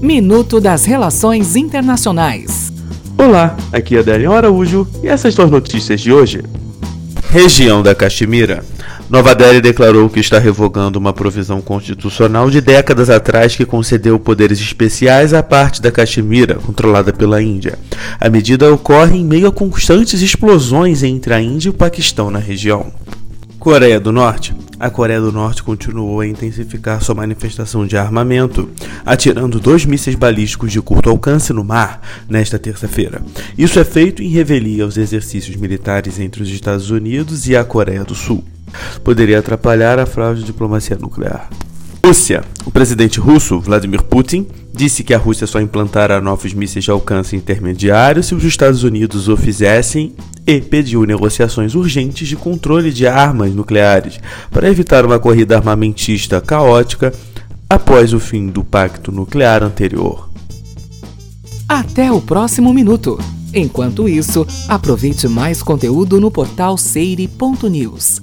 Minuto das Relações Internacionais. Olá, aqui é Adélio Araújo e essas são as notícias de hoje. Região da Caxemira. Nova Delhi declarou que está revogando uma provisão constitucional de décadas atrás que concedeu poderes especiais à parte da Caxemira, controlada pela Índia. A medida ocorre em meio a constantes explosões entre a Índia e o Paquistão na região. Coreia do Norte. A Coreia do Norte continuou a intensificar sua manifestação de armamento, atirando dois mísseis balísticos de curto alcance no mar nesta terça-feira. Isso é feito em revelia aos exercícios militares entre os Estados Unidos e a Coreia do Sul. Poderia atrapalhar a fraude de diplomacia nuclear. Rússia. O presidente russo, Vladimir Putin, disse que a Rússia só implantará novos mísseis de alcance intermediário se os Estados Unidos o fizessem e pediu negociações urgentes de controle de armas nucleares para evitar uma corrida armamentista caótica após o fim do pacto nuclear anterior. Até o próximo minuto. Enquanto isso, aproveite mais conteúdo no portal seire.news